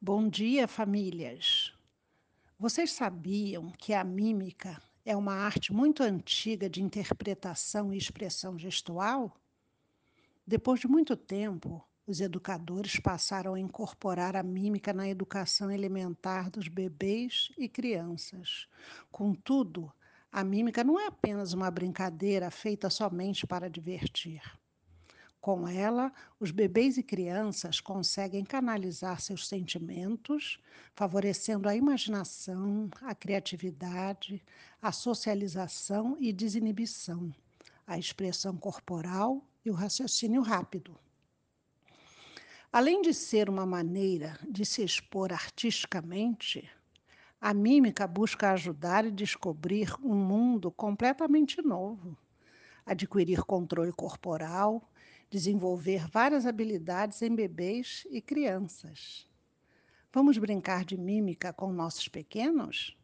Bom dia, famílias. Vocês sabiam que a mímica é uma arte muito antiga de interpretação e expressão gestual? Depois de muito tempo, os educadores passaram a incorporar a mímica na educação elementar dos bebês e crianças. Contudo, a mímica não é apenas uma brincadeira feita somente para divertir. Com ela, os bebês e crianças conseguem canalizar seus sentimentos, favorecendo a imaginação, a criatividade, a socialização e desinibição, a expressão corporal e o raciocínio rápido. Além de ser uma maneira de se expor artisticamente, a mímica busca ajudar e descobrir um mundo completamente novo, adquirir controle corporal, desenvolver várias habilidades em bebês e crianças. Vamos brincar de mímica com nossos pequenos?